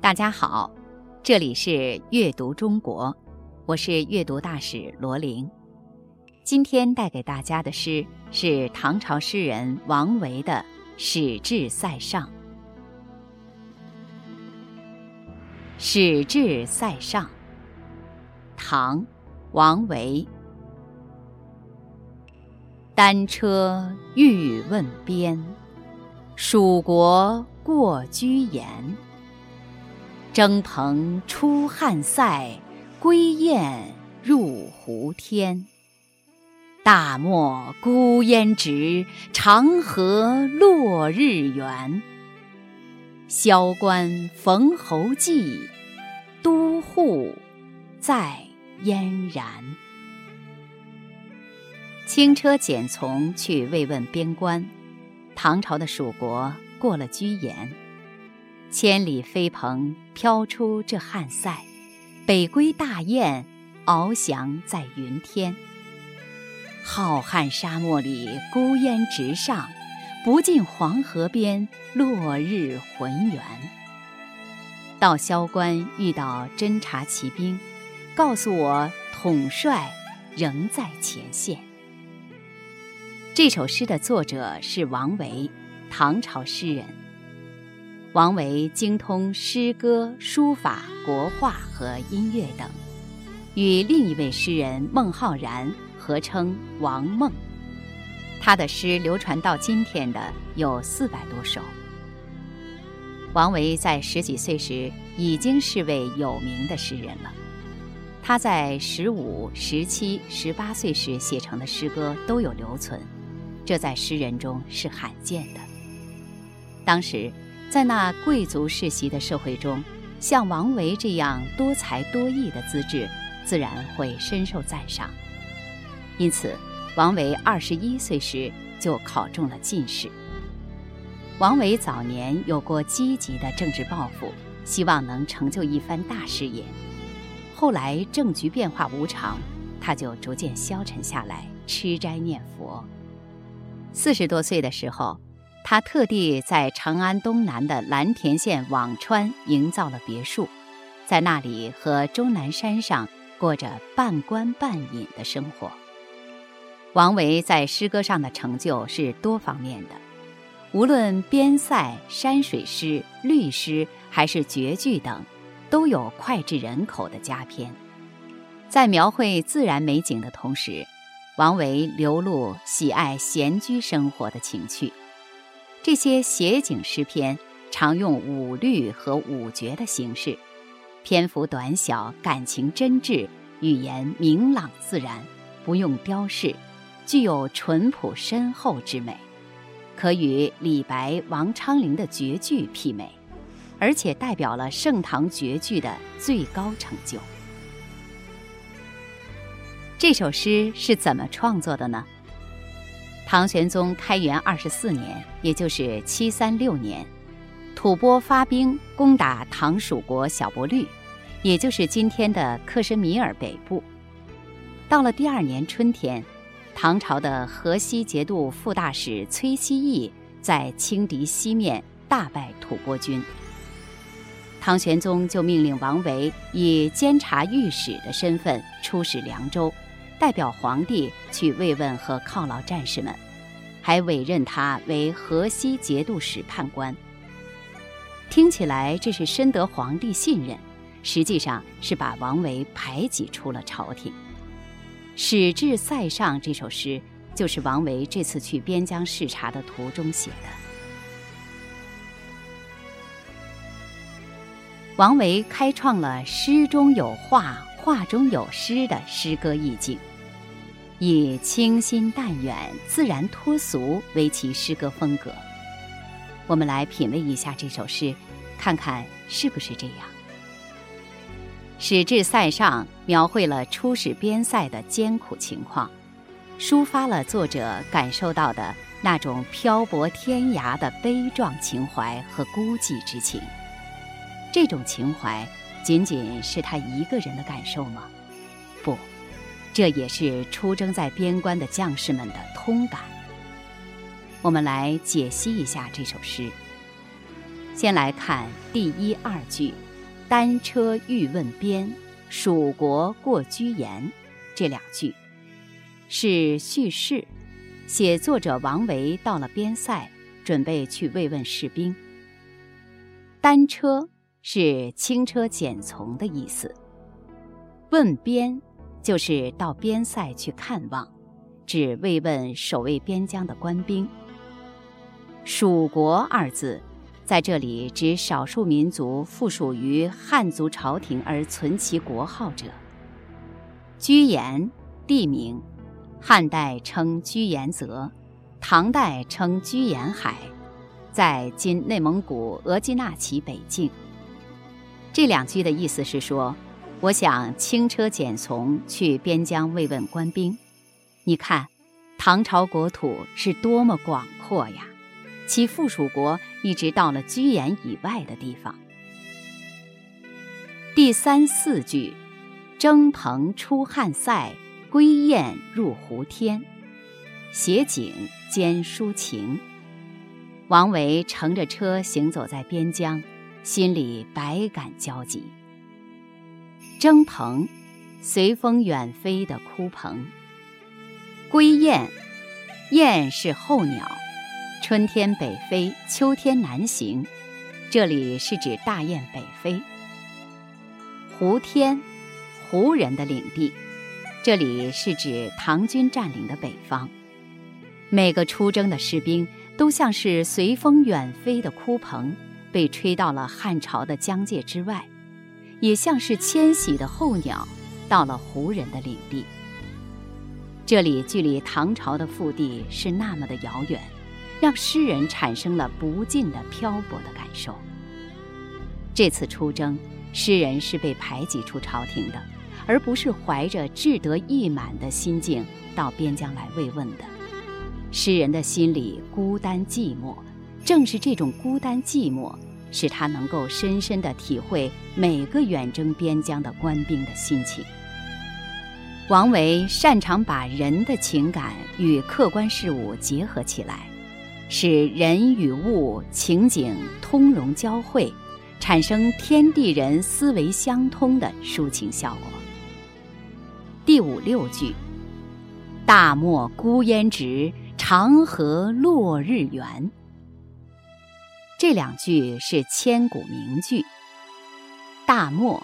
大家好，这里是阅读中国，我是阅读大使罗琳。今天带给大家的诗是唐朝诗人王维的《使至塞上》。《使至塞上》，唐·王维。单车欲问边，蜀国过居延。征蓬出汉塞，归雁入胡天。大漠孤烟直，长河落日圆。萧关逢侯骑，都护在燕然。轻车简从去慰问边关，唐朝的蜀国过了居延。千里飞蓬飘出这汉塞，北归大雁翱翔在云天。浩瀚沙漠里孤烟直上，不尽黄河边落日浑圆。到萧关遇到侦察骑兵，告诉我统帅仍在前线。这首诗的作者是王维，唐朝诗人。王维精通诗歌、书法、国画和音乐等，与另一位诗人孟浩然合称王孟。他的诗流传到今天的有四百多首。王维在十几岁时已经是位有名的诗人了。他在十五、十七、十八岁时写成的诗歌都有留存，这在诗人中是罕见的。当时。在那贵族世袭的社会中，像王维这样多才多艺的资质，自然会深受赞赏。因此，王维二十一岁时就考中了进士。王维早年有过积极的政治抱负，希望能成就一番大事业。后来政局变化无常，他就逐渐消沉下来，吃斋念佛。四十多岁的时候。他特地在长安东南的蓝田县辋川营造了别墅，在那里和终南山上过着半官半隐的生活。王维在诗歌上的成就是多方面的，无论边塞、山水诗、律诗还是绝句等，都有脍炙人口的佳篇。在描绘自然美景的同时，王维流露喜爱闲居生活的情趣。这些写景诗篇常用五律和五绝的形式，篇幅短小，感情真挚，语言明朗自然，不用雕饰，具有淳朴深厚之美，可与李白、王昌龄的绝句媲美，而且代表了盛唐绝句的最高成就。这首诗是怎么创作的呢？唐玄宗开元二十四年，也就是七三六年，吐蕃发兵攻打唐蜀国小勃律，也就是今天的克什米尔北部。到了第二年春天，唐朝的河西节度副大使崔希义在轻敌西面大败吐蕃军。唐玄宗就命令王维以监察御史的身份出使凉州。代表皇帝去慰问和犒劳战士们，还委任他为河西节度使判官。听起来这是深得皇帝信任，实际上是把王维排挤出了朝廷。《使至塞上》这首诗就是王维这次去边疆视察的途中写的。王维开创了诗中有画、画中有诗的诗歌意境。以清新淡远、自然脱俗为其诗歌风格。我们来品味一下这首诗，看看是不是这样。《使至塞上》描绘了出使边塞的艰苦情况，抒发了作者感受到的那种漂泊天涯的悲壮情怀和孤寂之情。这种情怀，仅仅是他一个人的感受吗？不。这也是出征在边关的将士们的通感。我们来解析一下这首诗。先来看第一二句：“单车欲问边，蜀国过居延”这两句，是叙事，写作者王维到了边塞，准备去慰问士兵。单车是轻车简从的意思。问边就是到边塞去看望，指慰问守卫边疆的官兵。蜀国二字，在这里指少数民族附属于汉族朝廷而存其国号者。居延地名，汉代称居延泽，唐代称居延海，在今内蒙古额济纳旗北境。这两句的意思是说，我想轻车简从去边疆慰问官兵。你看，唐朝国土是多么广阔呀！其附属国一直到了居延以外的地方。第三四句，征蓬出汉塞，归雁入胡天，写景兼抒情。王维乘着车行走在边疆，心里百感交集。征蓬，随风远飞的枯蓬。归雁，雁是候鸟。春天北飞，秋天南行，这里是指大雁北飞。胡天，胡人的领地，这里是指唐军占领的北方。每个出征的士兵都像是随风远飞的枯蓬，被吹到了汉朝的疆界之外，也像是迁徙的候鸟，到了胡人的领地。这里距离唐朝的腹地是那么的遥远。让诗人产生了不尽的漂泊的感受。这次出征，诗人是被排挤出朝廷的，而不是怀着志得意满的心境到边疆来慰问的。诗人的心里孤单寂寞，正是这种孤单寂寞，使他能够深深地体会每个远征边疆的官兵的心情。王维擅长把人的情感与客观事物结合起来。使人与物情景通融交汇，产生天地人思维相通的抒情效果。第五六句：“大漠孤烟直，长河落日圆。”这两句是千古名句。大漠，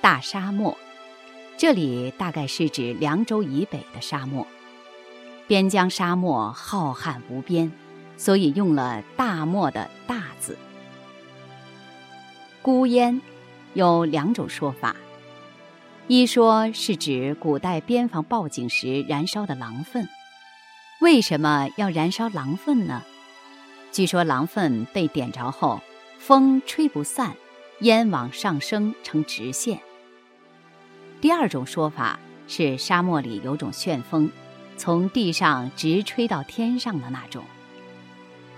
大沙漠，这里大概是指凉州以北的沙漠。边疆沙漠浩瀚无边。所以用了“大漠”的“大”字。孤烟有两种说法，一说是指古代边防报警时燃烧的狼粪。为什么要燃烧狼粪呢？据说狼粪被点着后，风吹不散，烟往上升成直线。第二种说法是沙漠里有种旋风，从地上直吹到天上的那种。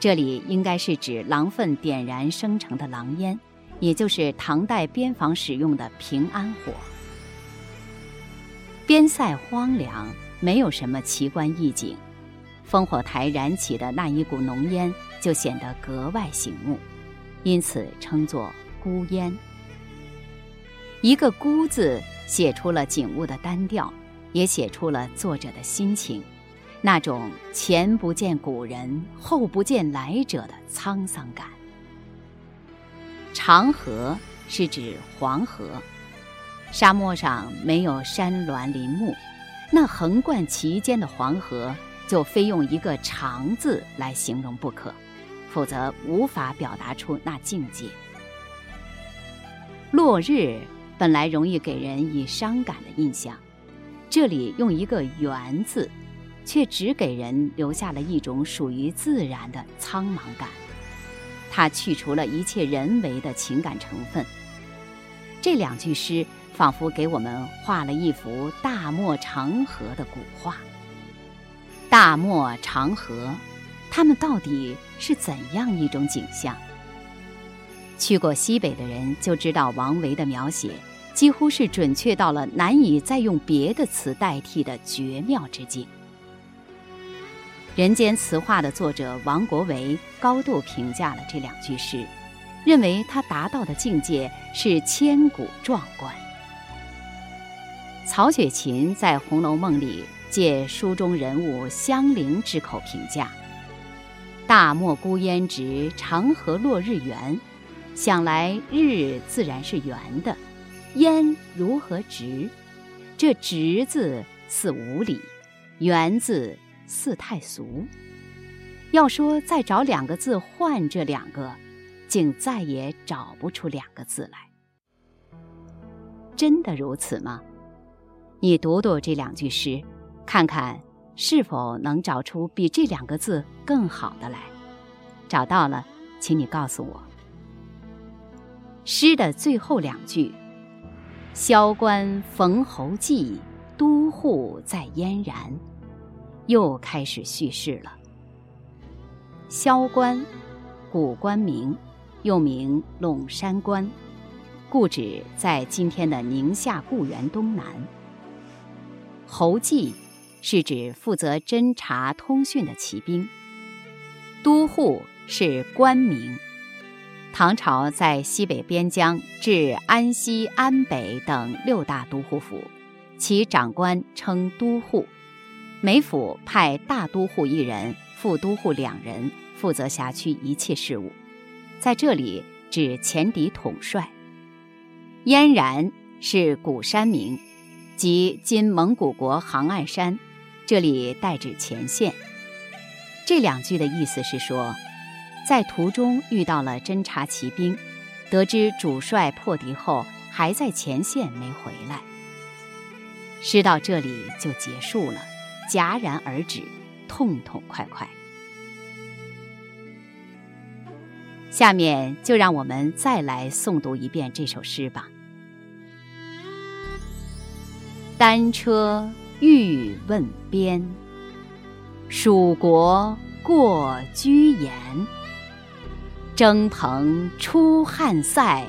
这里应该是指狼粪点燃生成的狼烟，也就是唐代边防使用的平安火。边塞荒凉，没有什么奇观异景，烽火台燃起的那一股浓烟就显得格外醒目，因此称作孤烟。一个“孤”字写出了景物的单调，也写出了作者的心情。那种前不见古人，后不见来者的沧桑感。长河是指黄河，沙漠上没有山峦林木，那横贯其间的黄河就非用一个“长”字来形容不可，否则无法表达出那境界。落日本来容易给人以伤感的印象，这里用一个“圆”字。却只给人留下了一种属于自然的苍茫感，它去除了一切人为的情感成分。这两句诗仿佛给我们画了一幅大漠长河的古画。大漠长河，它们到底是怎样一种景象？去过西北的人就知道，王维的描写几乎是准确到了难以再用别的词代替的绝妙之境。人间词话的作者王国维高度评价了这两句诗，认为他达到的境界是千古壮观。曹雪芹在《红楼梦》里借书中人物香菱之口评价：“大漠孤烟直，长河落日圆。想来日自然是圆的，烟如何直？这直字似无理，圆字似太俗。要说再找两个字换这两个，竟再也找不出两个字来。真的如此吗？”你读读这两句诗，看看是否能找出比这两个字更好的来。找到了，请你告诉我。诗的最后两句：“萧关逢侯骑，都护在燕然。”又开始叙事了。萧关，古关名，又名陇山关，故址在今天的宁夏固原东南。侯骑是指负责侦察通讯的骑兵。都护是官名。唐朝在西北边疆置安西、安北等六大都护府，其长官称都护。每府派大都护一人，副都护两人，负责辖区一切事务。在这里指前敌统帅。燕然是古山名。即今蒙古国杭爱山，这里代指前线。这两句的意思是说，在途中遇到了侦察骑兵，得知主帅破敌后还在前线没回来。诗到这里就结束了，戛然而止，痛痛快快。下面就让我们再来诵读一遍这首诗吧。单车欲问边，蜀国过居延。征蓬出汉塞，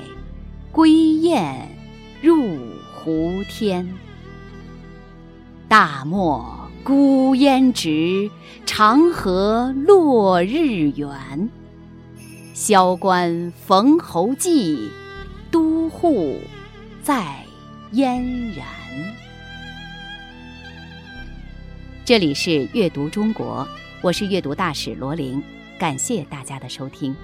归雁入胡天。大漠孤烟直，长河落日圆。萧关逢侯骑，都护在燕然。这里是阅读中国，我是阅读大使罗琳，感谢大家的收听。